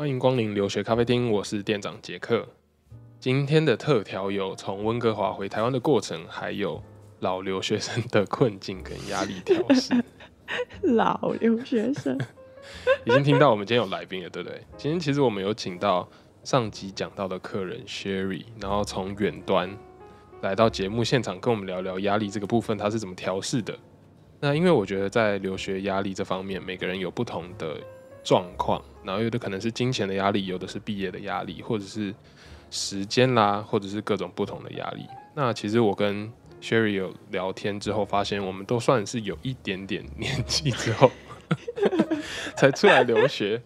欢迎光临留学咖啡厅，我是店长杰克。今天的特调有从温哥华回台湾的过程，还有老留学生的困境跟压力调试。老留学生 已经听到我们今天有来宾了，对不对？今天其实我们有请到上集讲到的客人 Sherry，然后从远端来到节目现场，跟我们聊聊压力这个部分，他是怎么调试的。那因为我觉得在留学压力这方面，每个人有不同的状况，然后有的可能是金钱的压力，有的是毕业的压力，或者是时间啦，或者是各种不同的压力。那其实我跟 Sherry 有聊天之后，发现我们都算是有一点点年纪之后才出来留学，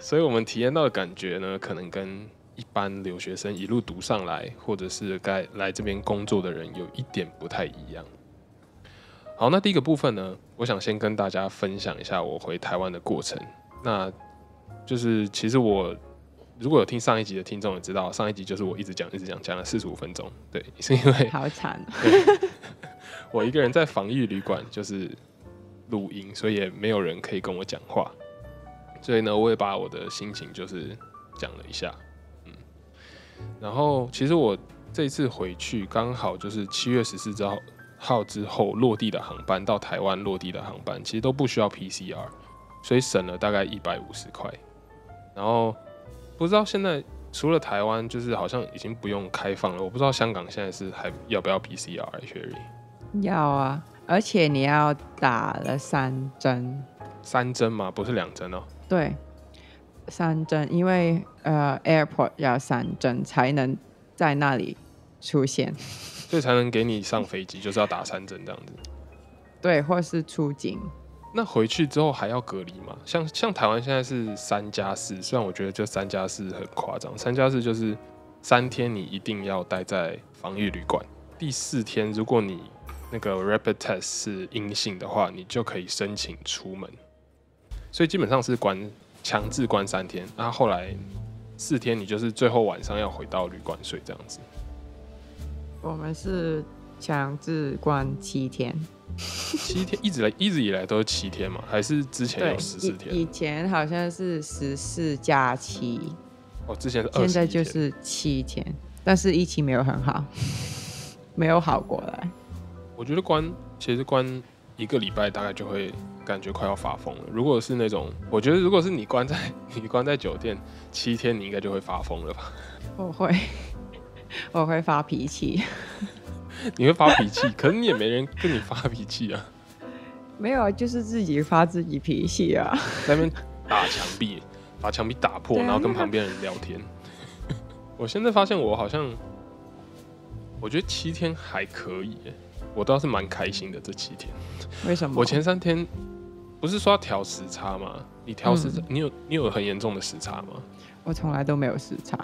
所以我们体验到的感觉呢，可能跟一般留学生一路读上来，或者是该来这边工作的人有一点不太一样。好，那第一个部分呢，我想先跟大家分享一下我回台湾的过程。那就是其实我如果有听上一集的听众也知道，上一集就是我一直讲一直讲讲了四十五分钟，对，是因为好惨，我一个人在防疫旅馆就是录音，所以也没有人可以跟我讲话，所以呢，我也把我的心情就是讲了一下，嗯，然后其实我这次回去刚好就是七月十四之后。号之后落地的航班到台湾落地的航班，其实都不需要 PCR，所以省了大概一百五十块。然后不知道现在除了台湾，就是好像已经不用开放了。我不知道香港现在是还要不要 PCR？Sherry 要啊，而且你要打了三针，三针吗？不是两针哦。对，三针，因为呃，airport 要三针才能在那里出现。所以才能给你上飞机，就是要打三针这样子。对，或是出境。那回去之后还要隔离吗？像像台湾现在是三加四，虽然我觉得就三加四很夸张，三加四就是三天你一定要待在防疫旅馆，第四天如果你那个 rapid test 是阴性的话，你就可以申请出门。所以基本上是关强制关三天，那后来四天你就是最后晚上要回到旅馆睡这样子。我们是强制关七天，七天一直来一直以来都是七天嘛？还是之前有十四天？以前好像是十四加七，哦，之前是现在就是七天，但是疫情没有很好，没有好过来。我觉得关其实关一个礼拜大概就会感觉快要发疯了。如果是那种，我觉得如果是你关在 你关在酒店七天，你应该就会发疯了吧？我会。我会发脾气，你会发脾气，可是你也没人跟你发脾气啊。没有啊，就是自己发自己脾气啊。在那边打墙壁，把墙壁打破，然后跟旁边人聊天。我现在发现我好像，我觉得七天还可以，我倒是蛮开心的这七天。为什么？我前三天不是说要调时差吗？你调时差，你有你有很严重的时差吗？我从来都没有时差，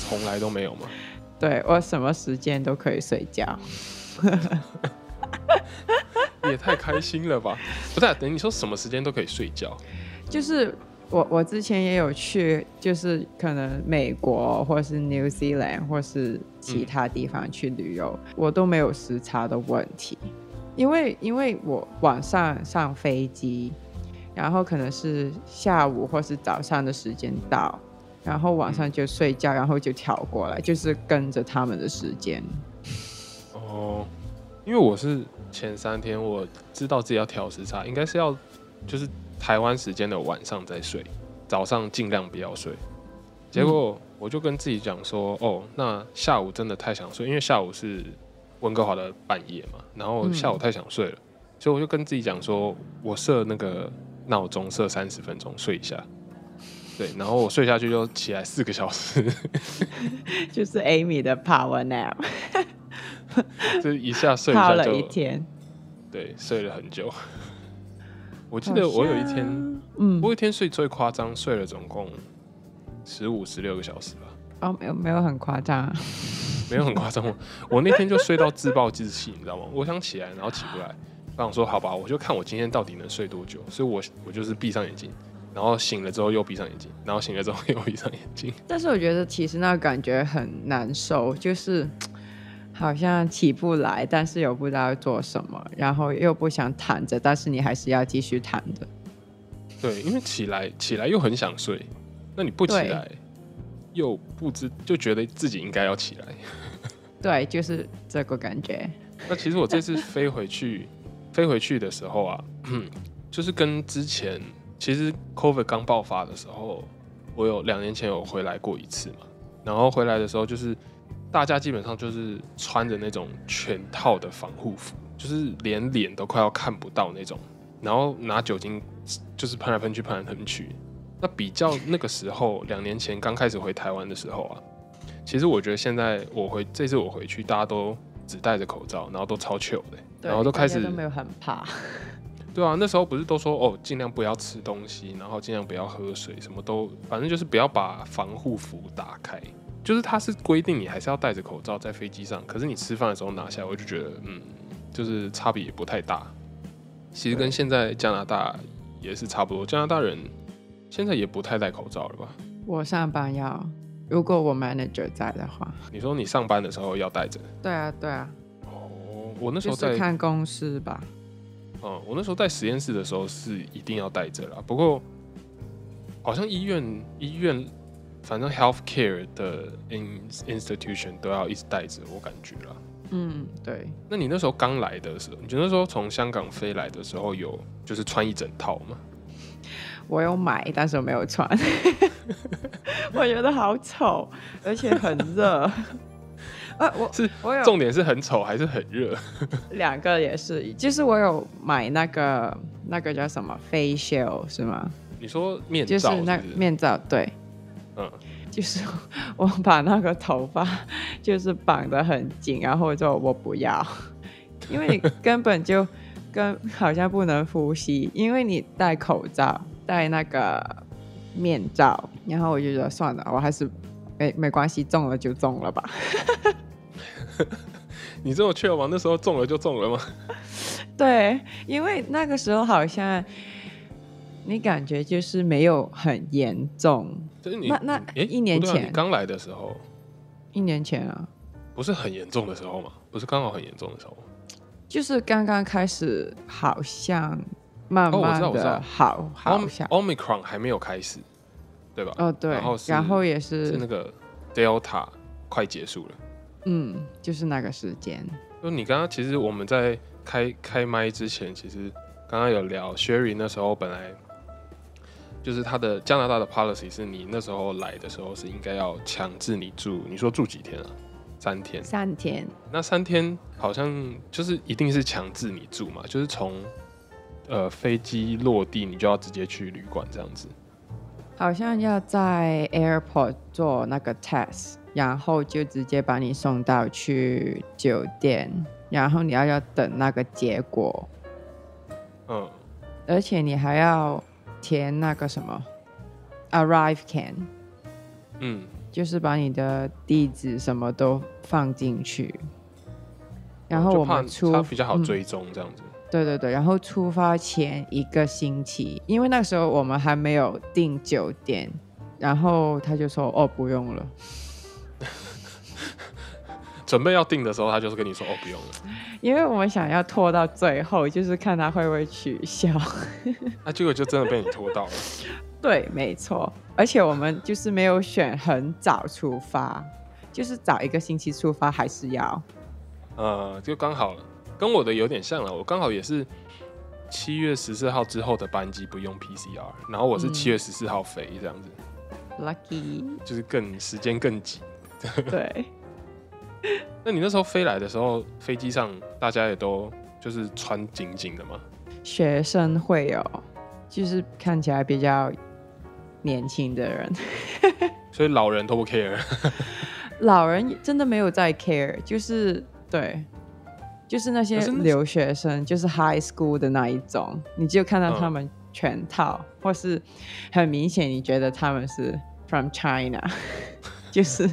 从来都没有吗？对我什么时间都可以睡觉，也太开心了吧！不是，等你说什么时间都可以睡觉，就是我我之前也有去，就是可能美国或是 New Zealand 或是其他地方去旅游，我都没有时差的问题，因为因为我晚上上飞机，然后可能是下午或是早上的时间到。然后晚上就睡觉，然后就调过来，就是跟着他们的时间。哦，因为我是前三天我知道自己要调时差，应该是要就是台湾时间的晚上再睡，早上尽量不要睡。结果我就跟自己讲说，哦，那下午真的太想睡，因为下午是温哥华的半夜嘛，然后下午太想睡了，所以我就跟自己讲说，我设那个闹钟设三十分钟睡一下。对，然后我睡下去就起来四个小时，就是 Amy 的 Power Nap，就一下睡一下就一天，对，睡了很久。我记得我有一天，嗯，我一天睡最夸张，睡了总共十五十六个小时吧。哦，没有没有很夸张，没有很夸张。我那天就睡到自暴自弃，你知道吗？我想起来，然后起不来。我想说，好吧，我就看我今天到底能睡多久。所以我我就是闭上眼睛。然后醒了之后又闭上眼睛，然后醒了之后又闭上眼睛。但是我觉得其实那个感觉很难受，就是好像起不来，但是又不知道要做什么，然后又不想躺着，但是你还是要继续躺着。对，因为起来起来又很想睡，那你不起来，又不知就觉得自己应该要起来。对，就是这个感觉。那其实我这次飞回去，飞回去的时候啊，就是跟之前其实 COVID 刚爆发的时候，我有两年前有回来过一次嘛。然后回来的时候，就是大家基本上就是穿着那种全套的防护服，就是连脸都快要看不到那种，然后拿酒精就是喷来喷去，喷来喷去。那比较那个时候，两年前刚开始回台湾的时候啊，其实我觉得现在我回这次我回去，大家都只戴着口罩，然后都超 chill 的，对然后都开始都没有很怕。对啊，那时候不是都说哦，尽量不要吃东西，然后尽量不要喝水，什么都反正就是不要把防护服打开。就是它是规定你还是要戴着口罩在飞机上，可是你吃饭的时候拿下来，我就觉得嗯，就是差别也不太大。其实跟现在加拿大也是差不多，加拿大人现在也不太戴口罩了吧？我上班要，如果我 manager 在的话，你说你上班的时候要戴着？对啊，对啊，哦，我那时就是候在看公司吧。嗯，我那时候在实验室的时候是一定要带着啦。不过好像医院医院，反正 healthcare 的 in institution 都要一直带着，我感觉啦。嗯，对，那你那时候刚来的时候，你觉得说从香港飞来的时候有就是穿一整套吗？我有买，但是我没有穿。我觉得好丑，而且很热。啊，我是我有重点是很丑还是很热？两个也是，就是我有买那个那个叫什么 facial 是吗？你说面就是那罩是不是？面罩，对，嗯，就是 我把那个头发 就是绑得很紧，然后就我不要，因为你根本就跟好像不能呼吸，因为你戴口罩戴那个面罩，然后我就觉得算了，我还是没没关系，中了就中了吧。你这么确吗？那时候中了就中了吗？对，因为那个时候好像你感觉就是没有很严重，就是你那那诶一年前刚来的时候一年前啊，不是很严重的时候吗？不是刚好很严重的时候？就是刚刚开始，好像慢慢的好，好像 Omicron 还没有开始，对吧？哦对，然后然后也是是那个 Delta 快结束了。嗯，就是那个时间，就你刚刚其实我们在开开麦之前，其实刚刚有聊 Sherry 那时候本来就是他的加拿大的 policy 是你那时候来的时候是应该要强制你住，你说住几天啊？三天。三天，那三天好像就是一定是强制你住嘛，就是从呃飞机落地你就要直接去旅馆这样子。好像要在 airport 做那个 test，然后就直接把你送到去酒店，然后你要要等那个结果，嗯，而且你还要填那个什么 arrive can，嗯，就是把你的地址什么都放进去，然后我们出它比较好嗯。追踪这样子。对对对，然后出发前一个星期，因为那时候我们还没有订酒店，然后他就说哦不用了，准备要订的时候，他就是跟你说哦不用了，因为我们想要拖到最后，就是看他会不会取消。那、结果就真的被你拖到了。对，没错，而且我们就是没有选很早出发，就是早一个星期出发还是要。呃，就刚好跟我的有点像了，我刚好也是七月十四号之后的班机不用 PCR，然后我是嗯七月十四号飞这样子，Lucky，就是更时间更紧。对，那你那时候飞来的时候，飞机上大家也都就是穿紧紧的吗？学生会有，就是看起来比较年轻的人，所以老人都不 care。老人真的没有在 care，就是对，就是那些留学生，就是 high school 的那一种，你就看到嗯他们全套，或是很明显你觉得他们是 from China，就是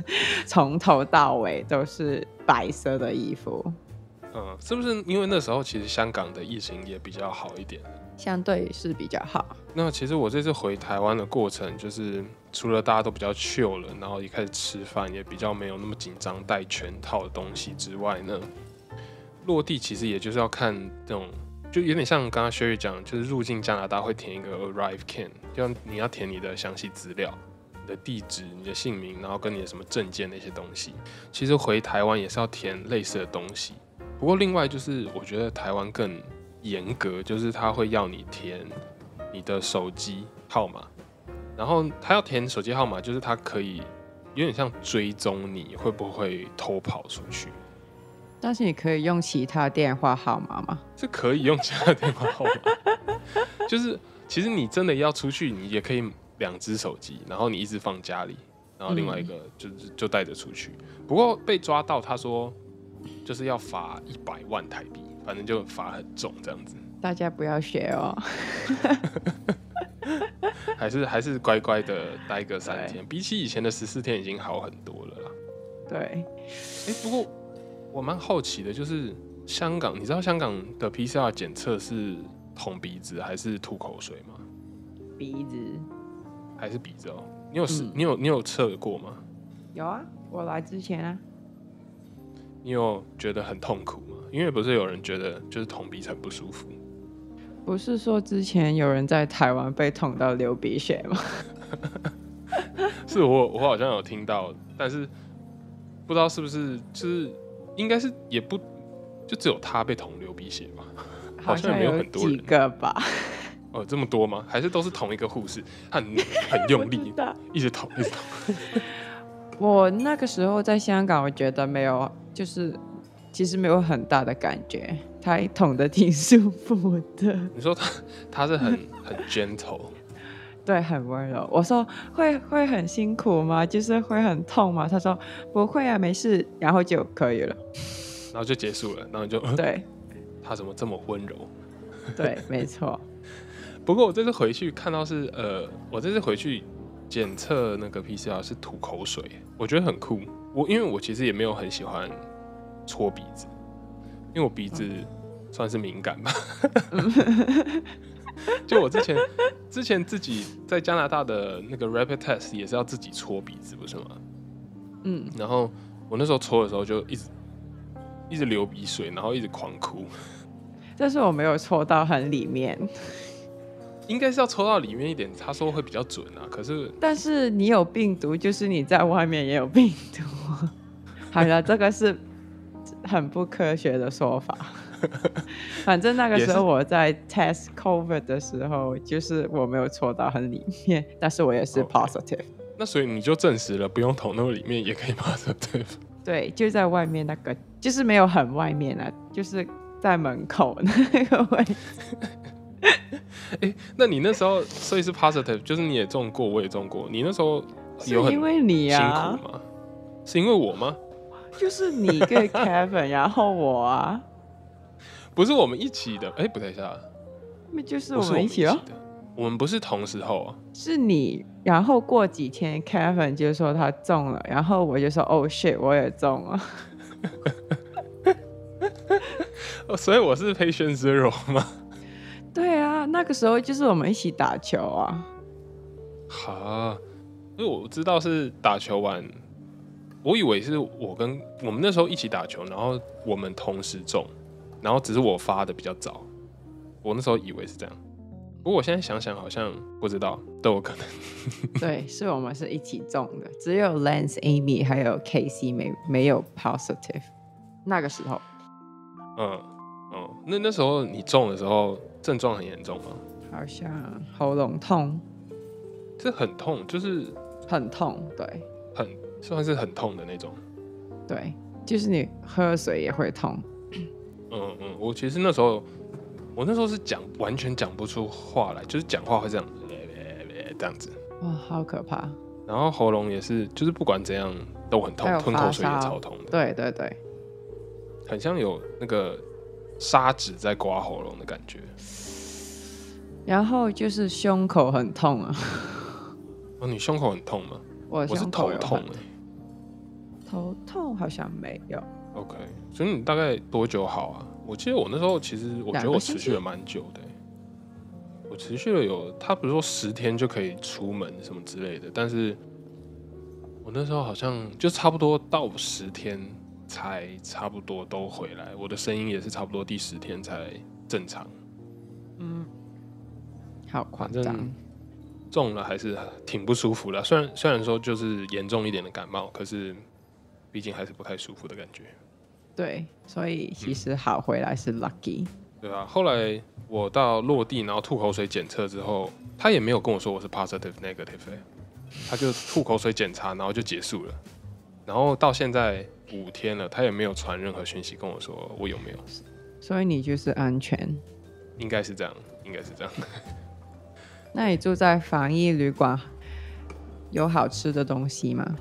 从头到尾都是白色的衣服，嗯，是不是因为那时候其实香港的疫情也比较好一点？相对是比较好。那其实我这次回台湾的过程，就是除了大家都比较 chill 了，然后也开始吃饭，也比较没有那么紧张带全套的东西之外呢，落地其实也就是要看这种，就有点像刚刚 Sherry 讲，就是入境加拿大会填一个 arrive can，就你要填你的详细资料。你的地址、你的姓名，然后跟你的什么证件那些东西。其实回台湾也是要填类似的东西。不过另外就是，我觉得台湾更严格，就是他会要你填你的手机号码，然后他要填手机号码，就是他可以有点像追踪你会不会偷跑出去。但是你可以用其他电话号码吗？是可以用其他电话号码，就是其实你真的要出去，你也可以两只手机，然后你一直放家里，然后另外一个就是就带着出去。不过被抓到，他说就是要罚一百万台币，反正就罚很重这样子，大家不要学哦。还是还是乖乖的待个三天，比起以前的十四天已经好很多了啦。对，哎、不过我蛮好奇的，就是香港，你知道香港的 PCR 检测是捅鼻子还是吐口水吗？鼻子还是鼻子哦？你有试、嗯你有你有测过吗？有啊，我来之前啊，你有觉得很痛苦吗？因为不是有人觉得就是捅鼻子很不舒服，不是说之前有人在台湾被捅到流鼻血吗？是我我好像有听到，但是不知道是不是就是应该是也不就只有他被捅流鼻血吧？好像像没有很多几人个吧，哦，这么多吗？还是都是同一个护士，很很用力一直捅一直捅。我那个时候在香港，我觉得没有，就是其实没有很大的感觉，他捅的挺舒服的，你说他他是很很 gentle，对，很温柔。我说会会很辛苦吗？就是会很痛吗？他说不会啊，没事，然后就可以了。然后就结束了，然后就、呃对 他怎么这么温柔？对，没错。不过我这次回去看到是呃，我这次回去检测那个 PCR 是吐口水，我觉得很酷。我因为我其实也没有很喜欢搓鼻子，因为我鼻子算是敏感吧。就我之前之前自己在加拿大的那个 rapid test 也是要自己搓鼻子，不是吗？嗯，然后我那时候搓的时候就一直一直流鼻水，然后一直狂哭。但是我没有搓到很里面。应该是要抽到里面一点，他说会比较准啊。可是但是你有病毒，就是你在外面也有病毒。好了，这个是很不科学的说法。反正那个时候我在 test COVID 的时候，就是我没有戳到很里面，但是我也是 positive。那所以你就证实了，不用捅那么里面也可以 positive。对，就在外面那个，就是没有很外面啊，就是在门口那个位置。那你那时候所以是 positive，就是你也中过，我也中过。你那时候是有很因为你辛啊，苦吗？是因为我吗？就是你跟 Kevin，然后我啊，不是我们一起的。哎、不对一下，那就是不是我们们一起哦。的。我们不是同时候啊。是你，然后过几天 Kevin 就说他中了，然后我就说哦 shit，我也中了。哦，所以我是 patient zero 吗？对啊，那个时候就是我们一起打球啊。哈，因为我知道是打球完，我以为是我跟我们那时候一起打球，然后我们同时中，然后只是我发的比较早，我那时候以为是这样。不过我现在想想，好像不知道，都有可能。对，是我们是一起中的，只有 Lance、Amy 还有 KC 没没有 positive。那个时候嗯嗯，那那时候你中的时候症状很严重吗？好像喉咙痛，这很痛，就是很痛，对很算是很痛的那种。对，就是你喝水也会痛。嗯嗯，我其实那时候，我那时候是讲完全讲不出话来，就是讲话会这样这样子，哇，好可怕！然后喉咙也是，就是不管怎样都很痛，吞口水也超痛的，对对对，很像有那个砂纸在刮喉咙的感觉。然后就是胸口很痛啊，哦，你胸口很痛吗？我我是头痛很哎、头痛好像没有，OK，所以你大概多久好啊？我记得我那时候其实我觉得我持续了蛮久的欸、我持续了有，他不是说十天就可以出门什么之类的，但是我那时候好像就差不多到十天才差不多都回来，我的声音也是差不多第十天才正常。嗯，好夸张，中了还是挺不舒服的。虽然虽然说就是严重一点的感冒，可是毕竟还是不太舒服的感觉。对，所以其实好回来是 lucky。对啊，后来我到落地，然后吐口水检测之后，他也没有跟我说我是 positive negative，欸他就吐口水检查，然后就结束了。然后到现在五天了，他也没有传任何讯息跟我说我有没有，所以你就是安全。应该是这样，应该是这样。那你住在防疫旅馆，有好吃的东西吗？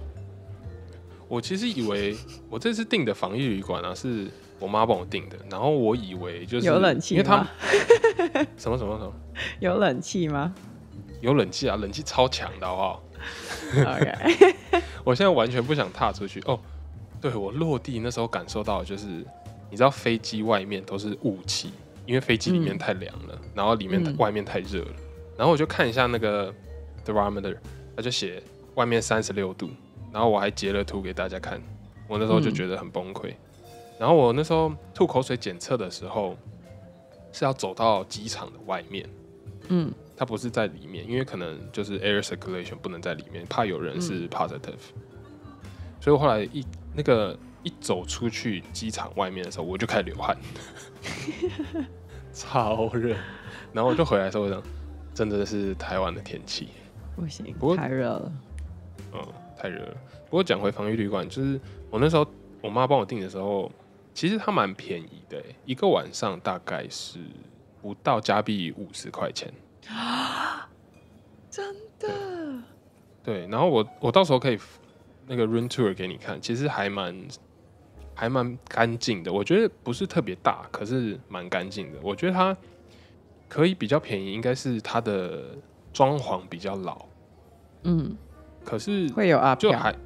我其实以为我这次订的防疫旅馆啊，是我妈帮我订的，然后我以为就是有冷气因为他们 什么什么什么有冷气吗有冷气啊，冷气超强的好不好？？OK，我现在完全不想踏出去哦。对我落地那时候感受到，就是你知道飞机外面都是雾气，因为飞机里面嗯太凉了，然后里面外面太热了。然后我就看一下那个 thermometer，他就写外面三十六度，然后我还截了图给大家看。我那时候就嗯觉得很崩溃。然后我那时候吐口水检测的时候是要走到机场的外面，嗯它不是在里面，因为可能就是 air circulation 不能在里面，怕有人是 positive，、所以我后来一那个一走出去机场外面的时候，我就开始流汗，超热，然后我就回来的时候，我想，真的是台湾的天气，不行不，太热了。嗯，太热了。不过讲回防御旅馆，就是我那时候我妈帮我订的时候，其实它蛮便宜的，欸一个晚上大概是不到加币五十块钱。真的？对，然后我我到时候可以那个 room tour 给你看，其实还蛮还蛮干净的。我觉得不是特别大，可是蛮干净的。我觉得它可以比较便宜，应该是它的装潢比较老，嗯，可是会有阿飘。就还就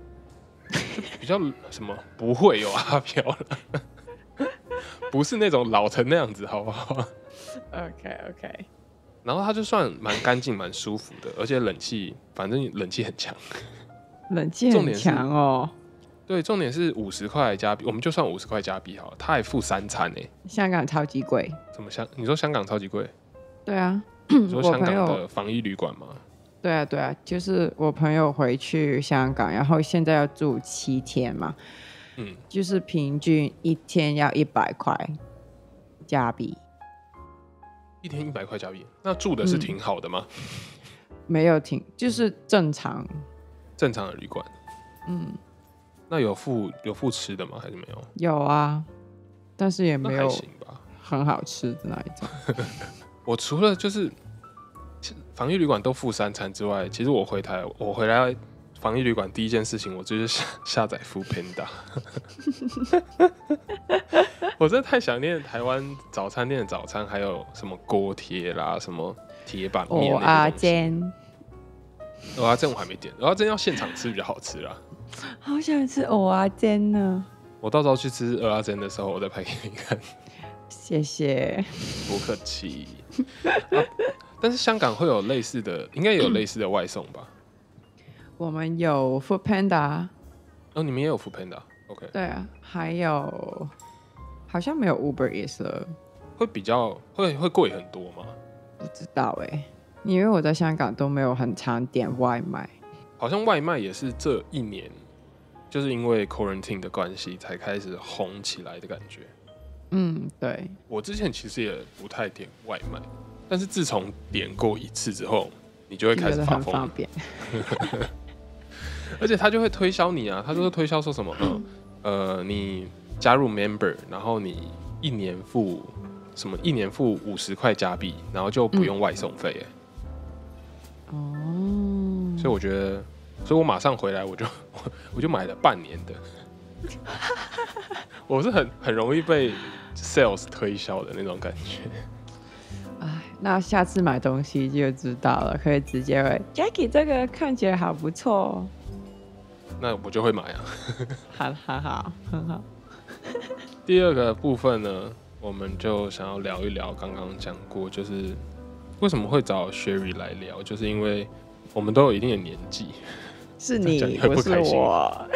比较什么不会有阿飘了，不是那种老成那样子，好不好？OK OK，然后它就算蛮干净、蛮舒服的，而且冷气，反正冷气很强。冷气很强哦。对，重点是五十块加币，我们就算五十块加币好了，他还付三餐呢。香港超级贵。怎么香？你说香港超级贵？对啊，你说香港的防疫旅馆吗？对啊，对啊，就是我朋友回去香港，然后现在要住七天嘛，嗯，就是平均一天要一百块加币，一天一百块加币，那住的是嗯挺好的吗？没有挺，就是正常。正常的旅馆，嗯，那有付有付吃的吗？还是没有？有啊，但是也没有。很好吃的那一种。我除了就是防疫旅馆都付三餐之外，其实我回台，我回来防疫旅馆第一件事情，我就是下下载 Food Panda。我真的太想念台湾早餐店的早餐，还有什么锅贴啦，什么铁板面哦啊那些东西。煎，蚵仔煎我还没点，蚵仔煎要现场吃比较好吃啦。好想吃蚵啊煎呢。我到时候去吃蚵仔煎的时候，我再拍给你看。谢谢。不客气、啊但是香港会有类似的，应该也有类似的外送吧？我们有 Food Panda，哦，你们也有 Food Panda？OK，、对啊，还有好像没有 Uber Eats 了，会比较会会贵很多吗？不知道哎、因为我在香港都没有很常点外卖。好像外卖也是这一年，就是因为 quarantine 的关系才开始红起来的感觉。嗯，对，我之前其实也不太点外卖，但是自从点过一次之后，你就会开始发疯很方便。而且他就会推销你啊，他就会推销说什么，嗯，呃，你加入 member，然后你一年付什么，一年付五十块加币，然后就不用外送费，哎、哦，所以我觉得，所以我马上回来，我就我 我就买了半年的，我是很很容易被 sales 推销的那种感觉。哎，那下次买东西就知道了，可以直接问 Jackie 这个看起来好不错哦，那我就会买啊。好 好好，很好。第二个部分呢，我们就想要聊一聊刚刚讲过，就是为什么会找 Sherry 来聊，就是因为我们都有一定的年纪是你，不是不开心我。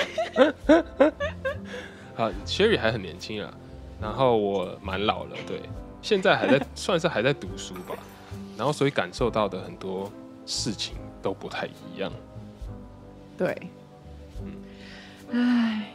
啊，Sherry 还很年轻啊，然后我蛮老了，对，现在还在算是还在读书吧，然后所以感受到的很多事情都不太一样。对，嗯。唉，